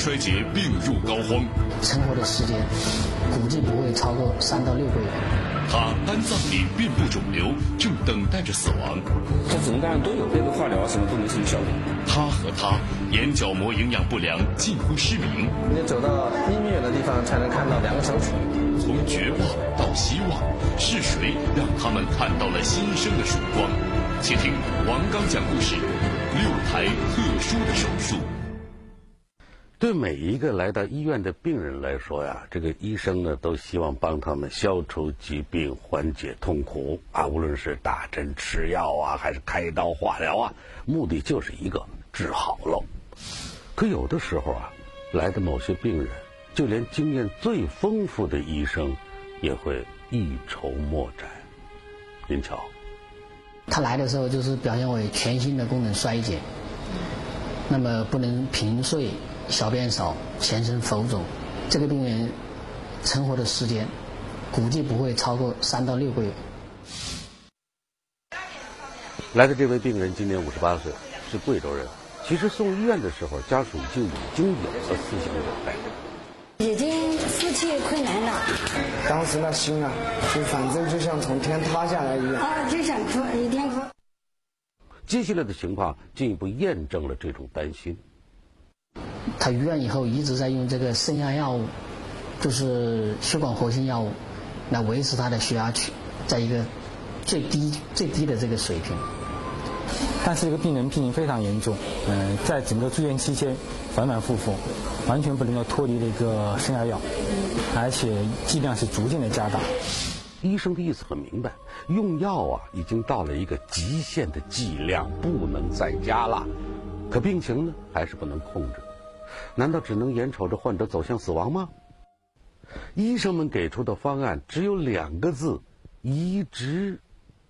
衰竭，病入膏肓，存活的时间估计不会超过三到六个月。他肝脏里遍布肿瘤，正等待着死亡。他怎么干都有，这个化疗什么都没什么效果。他和他眼角膜营养不良，近乎失明。你得走到一米远的地方才能看到两个手指。从绝望到希望，是谁让他们看到了新生的曙光？且听王刚讲故事：六台特殊的手术。对每一个来到医院的病人来说呀，这个医生呢都希望帮他们消除疾病、缓解痛苦啊。无论是打针吃药啊，还是开刀化疗啊，目的就是一个治好喽。可有的时候啊，来的某些病人，就连经验最丰富的医生，也会一筹莫展。您瞧，他来的时候就是表现为全新的功能衰竭，那么不能平睡。小便少，全身浮肿，这个病人存活的时间估计不会超过三到六个月。来的这位病人今年五十八岁，是贵州人。其实送医院的时候，家属就已经有了思想准备，已经夫妻困难了。当时那心啊，就反正就像从天塌下来一样。啊，就想哭，一天哭。接下来的情况进一步验证了这种担心。他入院以后一直在用这个升压药物，就是血管活性药物，来维持他的血压去在一个最低最低的这个水平。但是这个病人病情非常严重，嗯，在整个住院期间反反复复，完全不能够脱离这个升压药，而且剂量是逐渐的加大。医生的意思很明白，用药啊已经到了一个极限的剂量，不能再加了。可病情呢还是不能控制。难道只能眼瞅着患者走向死亡吗？医生们给出的方案只有两个字：移植。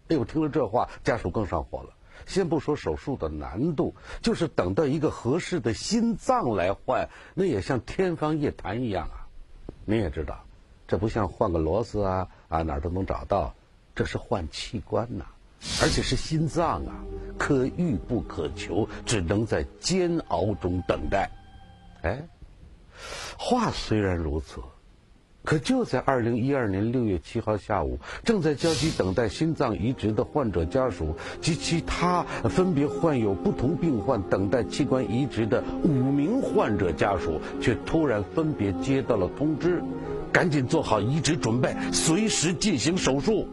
哎呦，听了这话，家属更上火了。先不说手术的难度，就是等到一个合适的心脏来换，那也像天方夜谭一样啊！您也知道，这不像换个螺丝啊啊哪儿都能找到，这是换器官呐，而且是心脏啊，可遇不可求，只能在煎熬中等待。哎，话虽然如此，可就在二零一二年六月七号下午，正在焦急等待心脏移植的患者家属及其他分别患有不同病患、等待器官移植的五名患者家属，却突然分别接到了通知，赶紧做好移植准备，随时进行手术。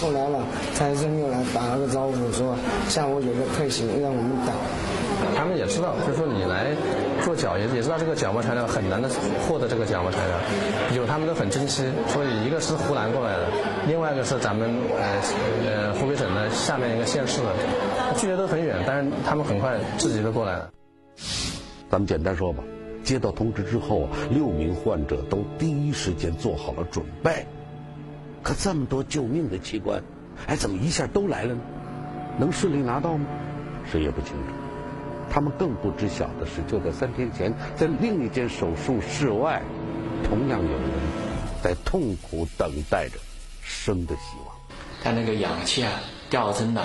后来了，财政又来打了个招呼，说下午有个特型让我们等。他们也知道，就是说你来做脚也也知道这个角膜材料很难的获得这个角膜材料，有他们都很珍惜，所以一个是湖南过来的，另外一个是咱们呃呃湖北省的下面一个县市的，距离都很远，但是他们很快自己都过来了。咱们简单说吧，接到通知之后，六名患者都第一时间做好了准备。可这么多救命的器官，哎，怎么一下都来了呢？能顺利拿到吗？谁也不清楚。他们更不知晓的是，就在三天前，在另一间手术室外，同样有人在痛苦等待着生的希望。他那个氧气啊、吊针呐，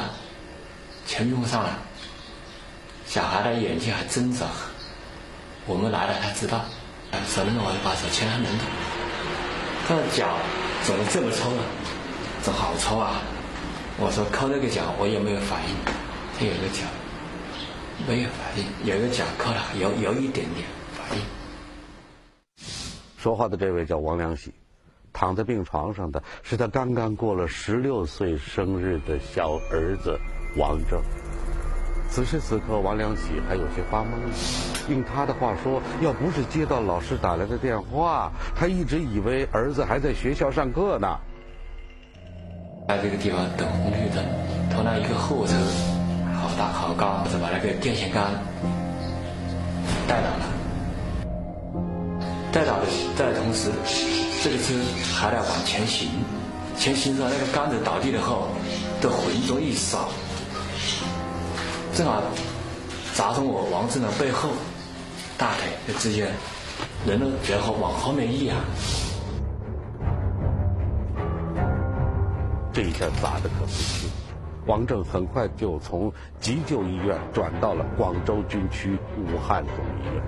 全用上了。小孩的眼睛还睁着，我们来了，他知道。手能我就把手牵他能动。他的脚怎么这么抽啊？这好抽啊！我说抠那个脚，我也没有反应？他有个脚。没有反应，有一个讲课了，有有一点点反应。说话的这位叫王良喜，躺在病床上的是他刚刚过了十六岁生日的小儿子王正。此时此刻，王良喜还有些发懵。用他的话说，要不是接到老师打来的电话，他一直以为儿子还在学校上课呢。在这个地方等红绿灯，突然一个后车。打好高，就把那个电线杆带倒了。带倒的在同时，这个车还在往前行。前行时，那个杆子倒地了后，的浑浊一扫，正好砸中我王正的背后，大腿就直接人都然后往后面一仰。这一下砸的可不轻。王正很快就从急救医院转到了广州军区武汉总医院。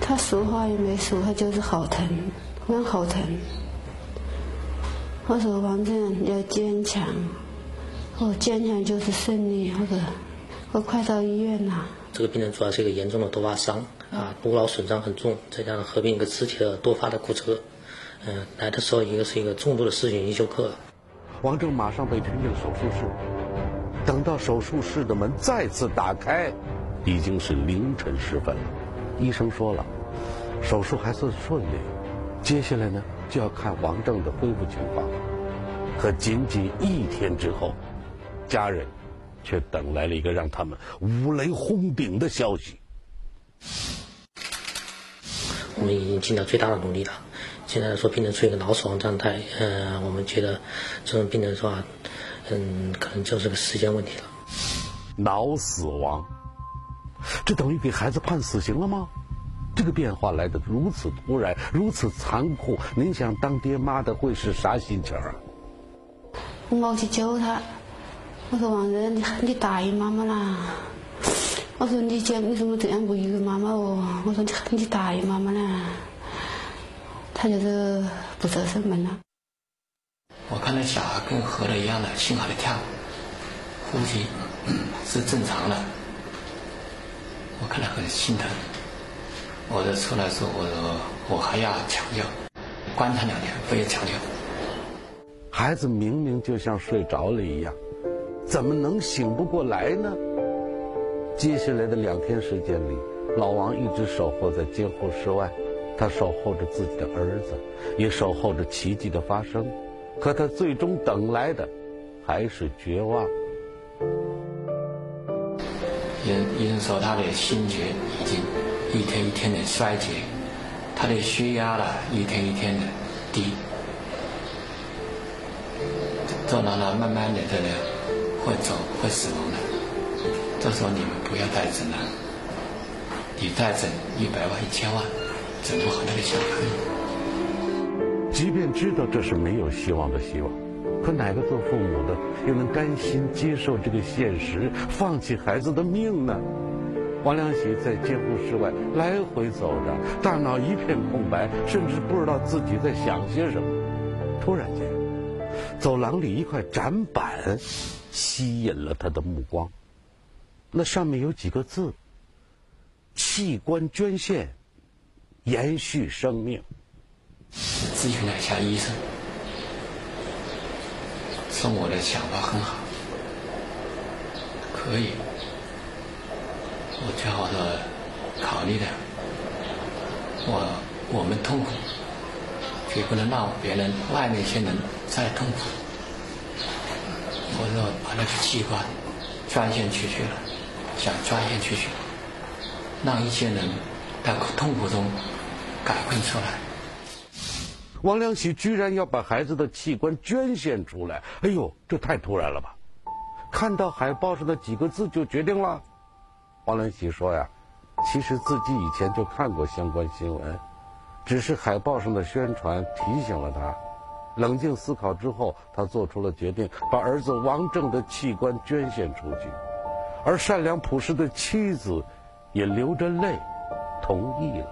他说话也没说，他就是好疼，很好疼。我说王正要坚强，我坚强就是胜利。我说我快到医院了。这个病人主要是一个严重的多发伤啊，颅脑损伤很重，再加上合并一个肢体的多发的骨折。嗯，来的时候一个是一个重度的失血性休克。王正马上被推进手术室。等到手术室的门再次打开，已经是凌晨时分了。医生说了，手术还算顺利，接下来呢就要看王正的恢复情况。可仅仅一天之后，家人却等来了一个让他们五雷轰顶的消息。我们已经尽到最大的努力了。现在说病人处于一个脑死亡状态，嗯，我们觉得这种病人说啊，嗯，可能就是个时间问题了。脑死亡，这等于给孩子判死刑了吗？这个变化来的如此突然，如此残酷，您想当爹妈的会是啥心情啊？我去救他，我说王仁，你你答应妈妈啦。我说你讲为什么这样不与妈妈哦？我说你你答应妈妈啦。他就是不择生门了。我看到小孩跟活的一样的，心好的跳，呼吸 是正常的。我看了很心疼。我就出来说，我说我还要抢救，观察两天，不要抢救。孩子明明就像睡着了一样，怎么能醒不过来呢？接下来的两天时间里，老王一直守候在监护室外。他守候着自己的儿子，也守候着奇迹的发生，可他最终等来的还是绝望。医医生说他的心结已经一天一天的衰竭，他的血压呢一天一天的低，这让他慢慢的这个会走会死亡的。这时候你们不要带诊了，你带诊一百万一千万。怎么和那个小孩？即便知道这是没有希望的希望，可哪个做父母的又能甘心接受这个现实，放弃孩子的命呢？王良喜在监护室外来回走着，大脑一片空白，甚至不知道自己在想些什么。突然间，走廊里一块展板吸引了他的目光，那上面有几个字：器官捐献。延续生命。咨询了一下医生，说我的想法很好，可以，我最好的考虑的，我我们痛苦，绝不能让别人外面一些人再痛苦。我说把那个器官捐献出去了，想捐献出去，让一些人在痛苦中。赶快出来！王良喜居然要把孩子的器官捐献出来，哎呦，这太突然了吧！看到海报上的几个字就决定了。王良喜说呀，其实自己以前就看过相关新闻，只是海报上的宣传提醒了他。冷静思考之后，他做出了决定，把儿子王正的器官捐献出去。而善良朴实的妻子也流着泪同意了。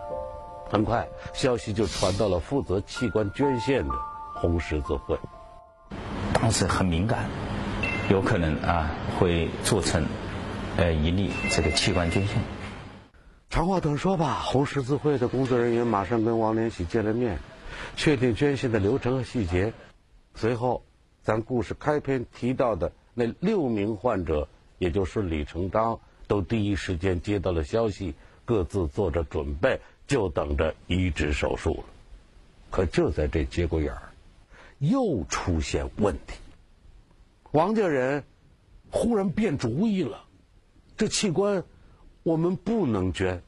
很快，消息就传到了负责器官捐献的红十字会。当时很敏感，有可能啊会做成呃一例这个器官捐献。长话短说吧，红十字会的工作人员马上跟王连喜见了面，确定捐献的流程和细节。随后，咱故事开篇提到的那六名患者也就顺理成章，都第一时间接到了消息，各自做着准备。就等着移植手术了，可就在这节骨眼儿，又出现问题。王家人忽然变主意了，这器官我们不能捐。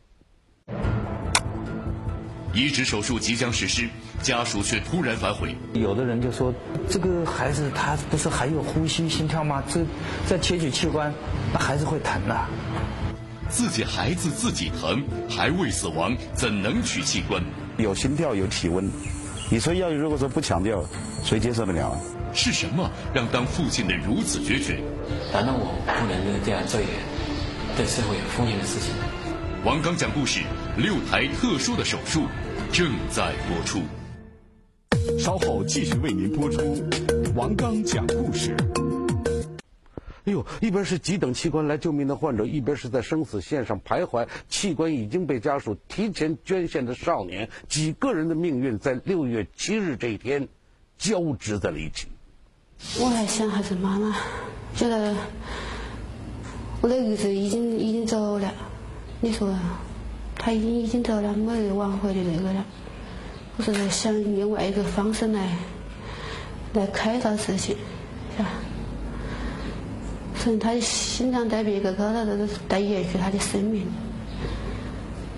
移植手术即将实施，家属却突然反悔。有的人就说：“这个孩子他不是还有呼吸、心跳吗？这再切取器官，那孩子会疼的。”自己孩子自己疼，还未死亡，怎能取器官？有心跳，有体温，你说要如果说不强调，谁接受得了啊？是什么让当父亲的如此决绝？难道我不能这样做一点对社会有风险的事情？王刚讲故事，六台特殊的手术正在播出。稍后继续为您播出王刚讲故事。哎呦，一边是急等器官来救命的患者，一边是在生死线上徘徊，器官已经被家属提前捐献的少年，几个人的命运在六月七日这一天交织在了一起。我还想还是妈妈，觉得我的儿子已经已经走了，你说他已经已经走了，没有挽回的那个了。我是在想另外一个方式来来开导事情，是吧？所以他的心脏在别个高头，都是带延续他的生命。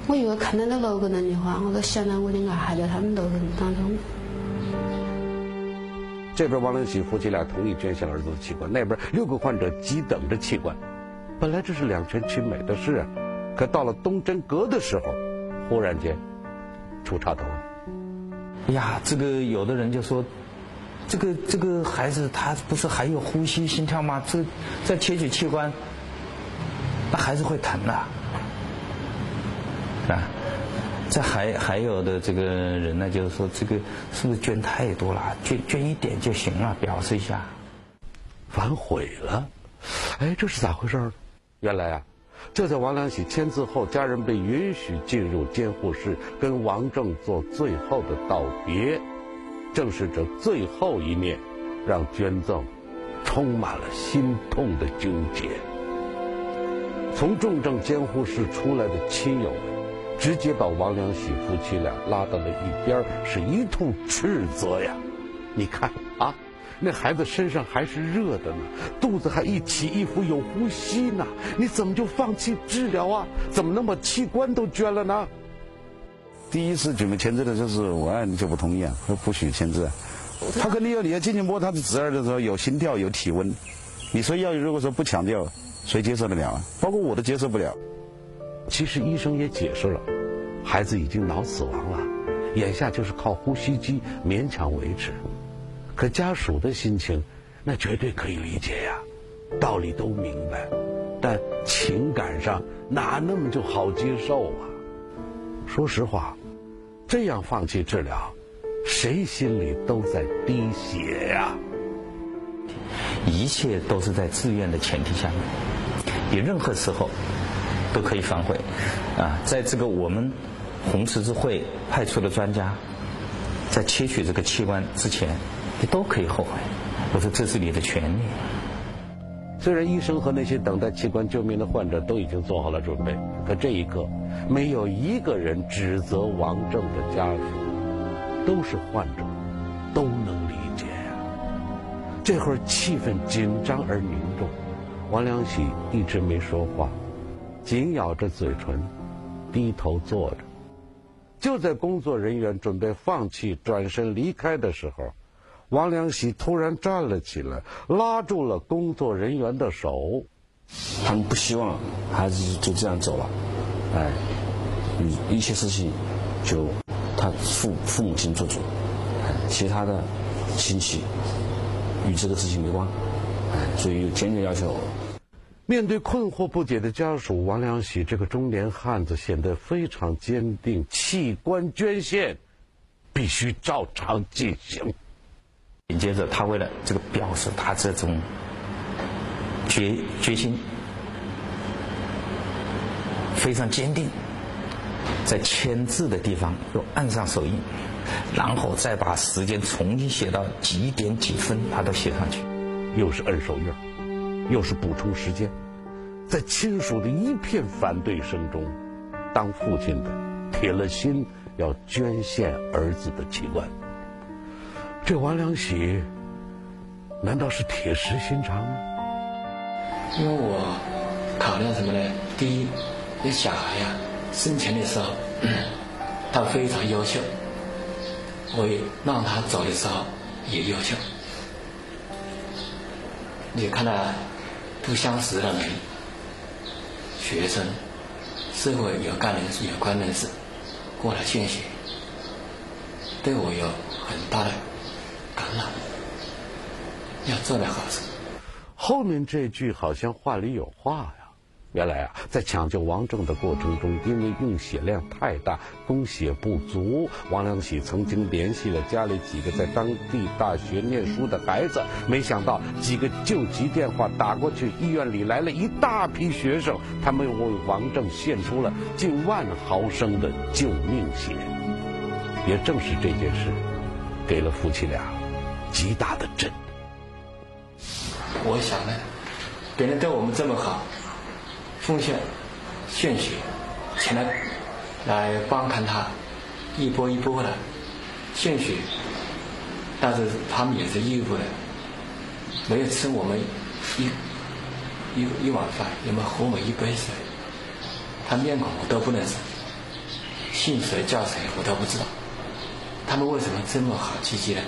我如果看到那六个人的话，我都想到我的爱还在他们六个人当中。这边王良喜夫妻俩同意捐献儿子的器官，那边六个患者急等着器官。本来这是两全其美的事啊，可到了东真阁的时候，忽然间出插头了。呀，这个有的人就说。这个这个孩子他不是还有呼吸心跳吗？这再切取器官，那孩子会疼的，啊！这还还有的这个人呢，就是说这个是不是捐太多了？捐捐一点就行了，表示一下。反悔了，哎，这是咋回事呢？原来啊，就在王良喜签字后，家人被允许进入监护室，跟王正做最后的道别。正是这最后一面，让捐赠充满了心痛的纠结。从重症监护室出来的亲友们，直接把王良喜夫妻俩拉到了一边，是一通斥责呀！你看啊，那孩子身上还是热的呢，肚子还一起一伏，有呼吸呢，你怎么就放弃治疗啊？怎么能把器官都捐了呢？第一次准备签字的就是我爱你就不同意啊，说不许签字。他肯定要你要进去摸他的侄儿的时候有心跳有体温，你说要如果说不强调，谁接受得了啊？包括我都接受不了。其实医生也解释了，孩子已经脑死亡了，眼下就是靠呼吸机勉强维持。可家属的心情，那绝对可以理解呀，道理都明白，但情感上哪那么就好接受啊？说实话。这样放弃治疗，谁心里都在滴血呀！一切都是在自愿的前提下面，你任何时候都可以反悔。啊，在这个我们红十字会派出的专家，在切取这个器官之前，你都可以后悔。我说这是你的权利。虽然医生和那些等待器官救命的患者都已经做好了准备，可这一刻，没有一个人指责王正的家属，都是患者，都能理解呀。这会儿气氛紧张而凝重，王良喜一直没说话，紧咬着嘴唇，低头坐着。就在工作人员准备放弃、转身离开的时候。王良喜突然站了起来，拉住了工作人员的手。他们不希望孩子就这样走了，哎，一一切事情就他父父母亲做主，其他的亲戚与这个事情没关，哎，所以坚决要求。面对困惑不解的家属，王良喜这个中年汉子显得非常坚定：器官捐献必须照常进行。紧接着，他为了这个表示他这种决决心非常坚定，在签字的地方又按上手印，然后再把时间重新写到几点几分，他都写上去，又是摁手印，又是补充时间，在亲属的一片反对声中，当父亲的铁了心要捐献儿子的器官。这王良喜难道是铁石心肠吗？因为我考虑什么呢？第一，这小孩呀，生前的时候他非常优秀，我也让他走的时候也优秀。你看到不相识的人、学生、社会有干人士、有关人士过来献血，对我有很大的感染，要做点好事。后面这句好像话里有话呀。原来啊，在抢救王正的过程中，因为用血量太大，供血不足，王良喜曾经联系了家里几个在当地大学念书的孩子，没想到几个救急电话打过去，医院里来了一大批学生，他们为王正献出了近万毫升的救命血。也正是这件事，给了夫妻俩极大的震。我想呢，别人对我们这么好。奉献献血，前来来观看他一波一波的献血，但是他们也是义务的，没有吃我们一一一碗饭，也没有喝我们一杯水，他面孔我都不认识，姓谁叫谁我都不知道，他们为什么这么好积极呢？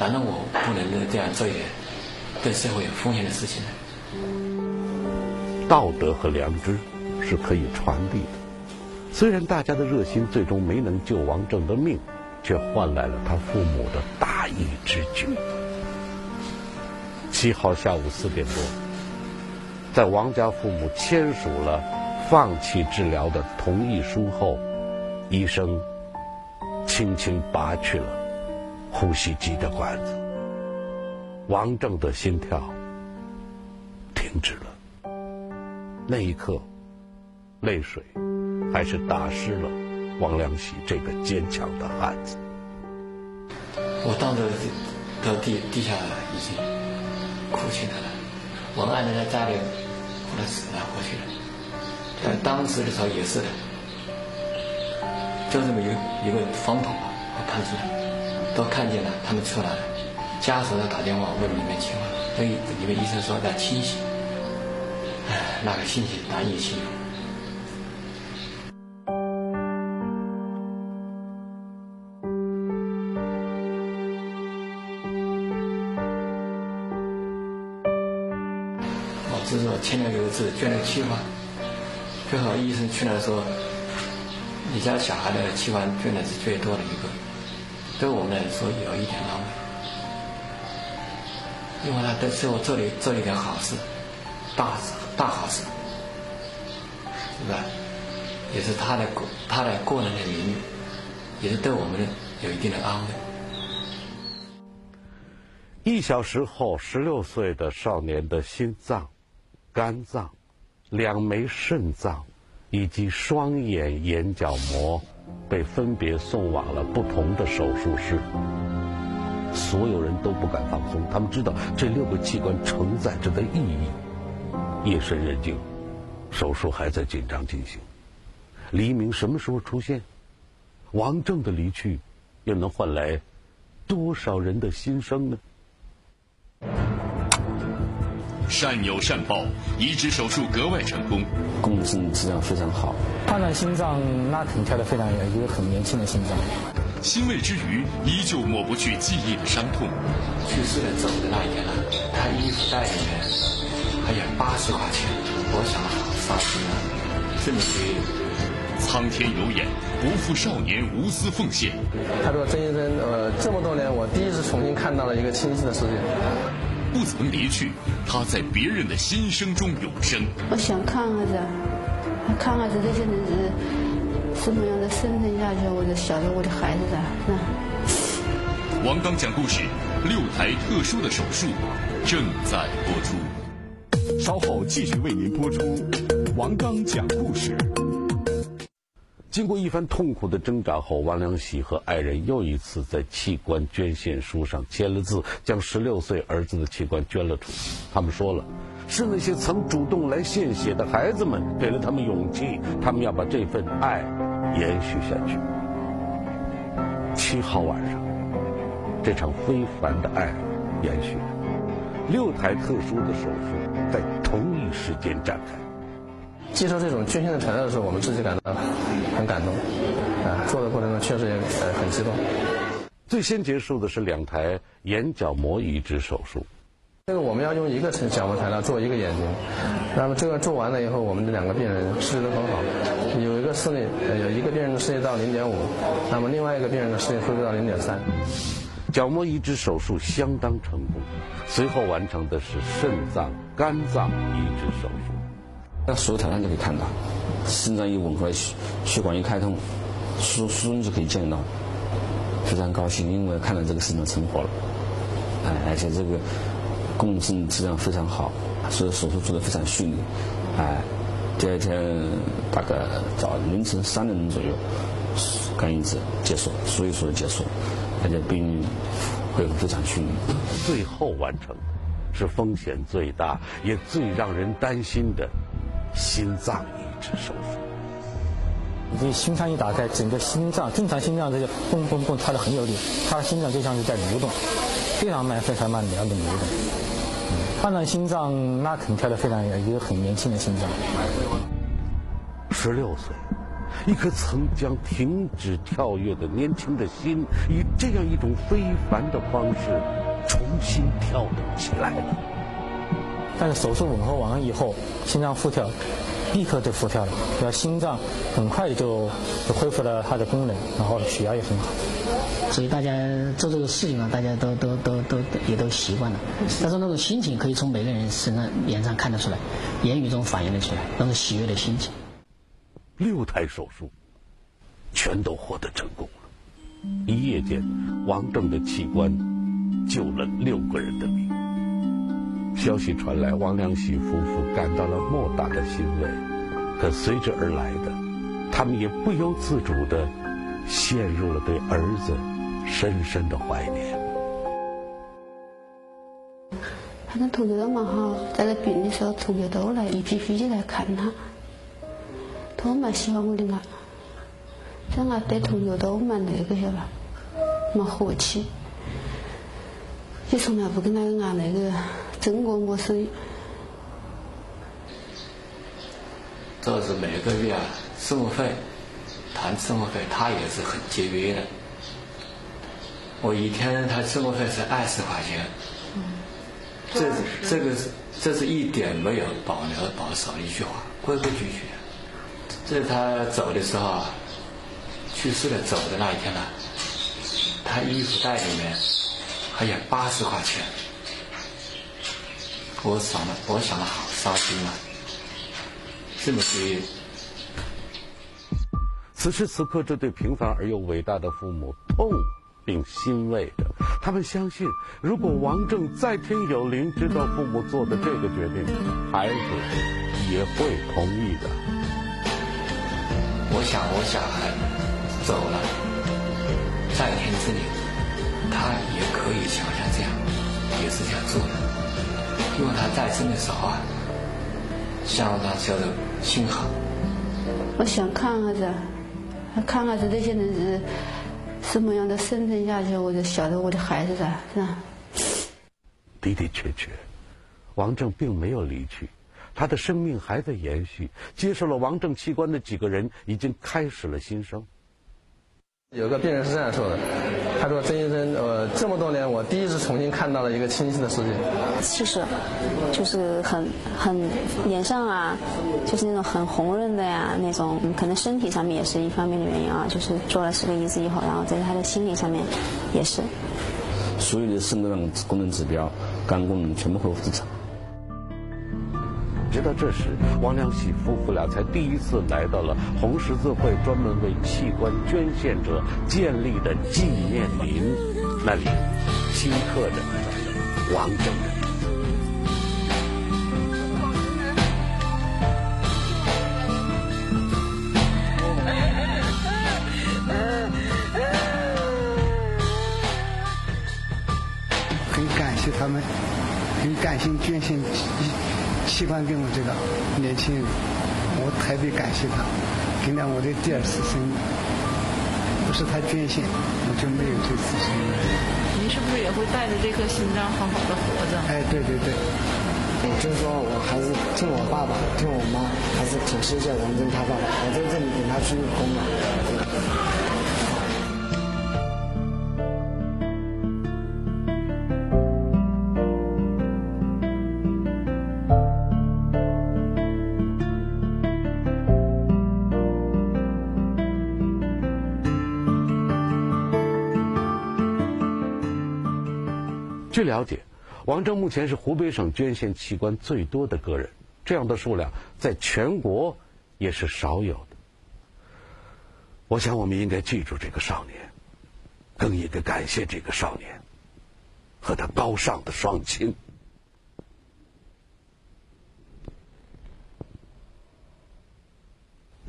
难道我不能这样做一点对社会有风险的事情呢？道德和良知是可以传递的。虽然大家的热心最终没能救王正的命，却换来了他父母的大义之举。七号下午四点多，在王家父母签署了放弃治疗的同意书后，医生轻轻拔去了呼吸机的管子，王正的心跳停止了。那一刻，泪水还是打湿了王良喜这个坚强的汉子。我当时到地地下已经哭起来了。我爱人在家里后来死了过去了。但当时的时候也是的，就这么一个一个方头吧，我看出来，都看见了，他们出来了，家属要打电话问里面情况，所以里面医生说在清醒。那个心情难以形容。我只是说签了一个字，捐了器官。最后医生出来说，你家小孩的器官捐的是最多的一个，对我们来说有一点安慰，因为他对我做了做了一点好事，大事。大好事，对吧？也是他的过他的个人的名誉，也是对我们的有一定的安慰。一小时后，十六岁的少年的心脏、肝脏、两枚肾脏以及双眼眼角膜被分别送往了不同的手术室。所有人都不敢放松，他们知道这六个器官承载着的意义。夜深人静，手术还在紧张进行。黎明什么时候出现？王正的离去，又能换来多少人的心声呢？善有善报，移植手术格外成功，功能质量非常好。判断心脏拉挺跳得非常远，一个很年轻的心脏。欣慰之余，依旧抹不去记忆的伤痛。去世的走的那一天呢，他衣服袋里面。还有八十块钱，我想伤心了，这么贵，苍天有眼，不负少年无私奉献。他说：“曾医生，呃，这么多年，我第一次重新看到了一个清晰的世界。不曾离去，他在别人的心声中永生。我想看看子，看看子这些人是什么样的生存下去，我就晓得我的孩子的。王刚讲故事，六台特殊的手术正在播出。稍后继续为您播出王刚讲故事。经过一番痛苦的挣扎后，王良喜和爱人又一次在器官捐献书上签了字，将十六岁儿子的器官捐了出去。他们说了，是那些曾主动来献血的孩子们给了他们勇气，他们要把这份爱延续下去。七号晚上，这场非凡的爱延续。六台特殊的手术在同一时间展开。接受这种捐献的材料的时候，我们自己感到很感动，啊，做的过程中确实也呃很激动。最先结束的是两台眼角膜移植手术。这个我们要用一个角膜材料做一个眼睛，那么这个做完了以后，我们的两个病人视力都很好，有一个视力，有一个病人的视力到零点五，那么另外一个病人的视力恢复到零点三。角膜移植手术相当成功，随后完成的是肾脏、肝脏移植手术。那手术台上就可以看到，肾脏一吻合，血管一开通，输输送就可以见到。非常高兴，因为看到这个肾脏成活了，哎，而且这个共振质量非常好，所以手术做得非常顺利，哎，第二天大概早凌晨三点钟左右，肝移植结束，所以说结束。而且病人恢复非常顺利。最后完成是风险最大也最让人担心的心脏移植手术。你心腔一打开，整个心脏正常心脏这个蹦蹦蹦跳的很有力，他的心脏就像是在蠕动，非常慢非常慢的那种流动。换了心脏那肯跳的非常一个很年轻的心脏。十六岁。一颗曾将停止跳跃的年轻的心，以这样一种非凡的方式重新跳动起来了。但是手术吻合完了以后，心脏复跳，立刻就复跳了，那心脏很快就就恢复了它的功能，然后血压也很好。所以大家做这个事情啊，大家都都都都也都习惯了。但是那种心情可以从每个人身上脸上看得出来，言语中反映得出来，那种喜悦的心情。六台手术全都获得成功了，一夜间，王正的器官救了六个人的命。消息传来，王良喜夫妇感到了莫大的欣慰，可随之而来的，他们也不由自主的陷入了对儿子深深的怀念。反正同学都蛮好，在那病的时候，同学都来一批批的来看他。都蛮喜欢我的伢，这伢对同学都蛮那个晓得吧，蛮和气，也从来不跟那个伢那个争过么事。这是每个月啊，生活费，谈生活费，他也是很节约的。我一天他生活费是二十块钱，嗯这这个是这是一点没有保留保守的一句话，规规矩矩。这是他走的时候，去世的走的那一天呢，他衣服袋里面还有八十块钱，我想了，我想了好伤心啊，这么节约。此时此刻，这对平凡而又伟大的父母痛并欣慰着，他们相信，如果王正在天有灵，知道父母做的这个决定，孩子也会同意的。我想，我小孩走了，在天之灵，他也可以想象这样，也是这样做的。因为他在生的时候啊，像他晓得心好。我想看看这，看看这这些人是什么样的生存下去，我就晓得我的孩子噻，是吧？的的确确，王正并没有离去。他的生命还在延续，接受了王正器官的几个人已经开始了新生。有个病人是这样说的，他说：“曾医生，呃，这么多年我第一次重新看到了一个清晰的世界。”其实，就是很很脸上啊，就是那种很红润的呀，那种可能身体上面也是一方面的原因啊，就是做了十个移植以后，然后在他的心理上面也是。所有的肾脏功能指标、肝功能全部恢复正常。直到这时，王良喜夫妇俩才第一次来到了红十字会专门为器官捐献者建立的纪念林，那里铭刻着王正的。很感谢他们，很感谢捐献。器官给我这个年轻人，我特别感谢他，给了我的第二次生命。不是他捐献，我就没有这次生命。您是不是也会带着这颗心脏好好的活着？哎，对对对。我就说我还是听我爸爸，听我妈，还是挺谢谢王真他爸爸，我在这里给他鞠躬了。了解，王征目前是湖北省捐献器官最多的个人，这样的数量在全国也是少有的。我想，我们应该记住这个少年，更应该感谢这个少年和他高尚的双亲。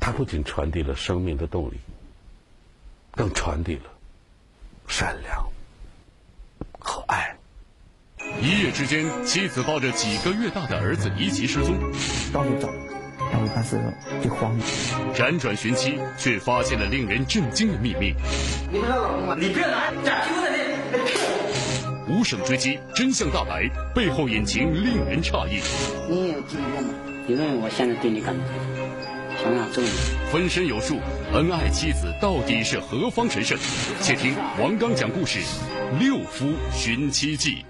他不仅传递了生命的动力，更传递了善良和爱。一夜之间，妻子抱着几个月大的儿子离奇失踪，到处找，然后当时就慌了。辗转寻妻，却发现了令人震惊的秘密。你不是老公吗？你不要拿假皮在那无声追击，真相大白，背后隐情令人诧异。你有几个吗？你认为我现在对你干嘛？想想揍你！分身有术，恩爱妻子到底是何方神圣？且听王刚讲故事《六夫寻妻记》。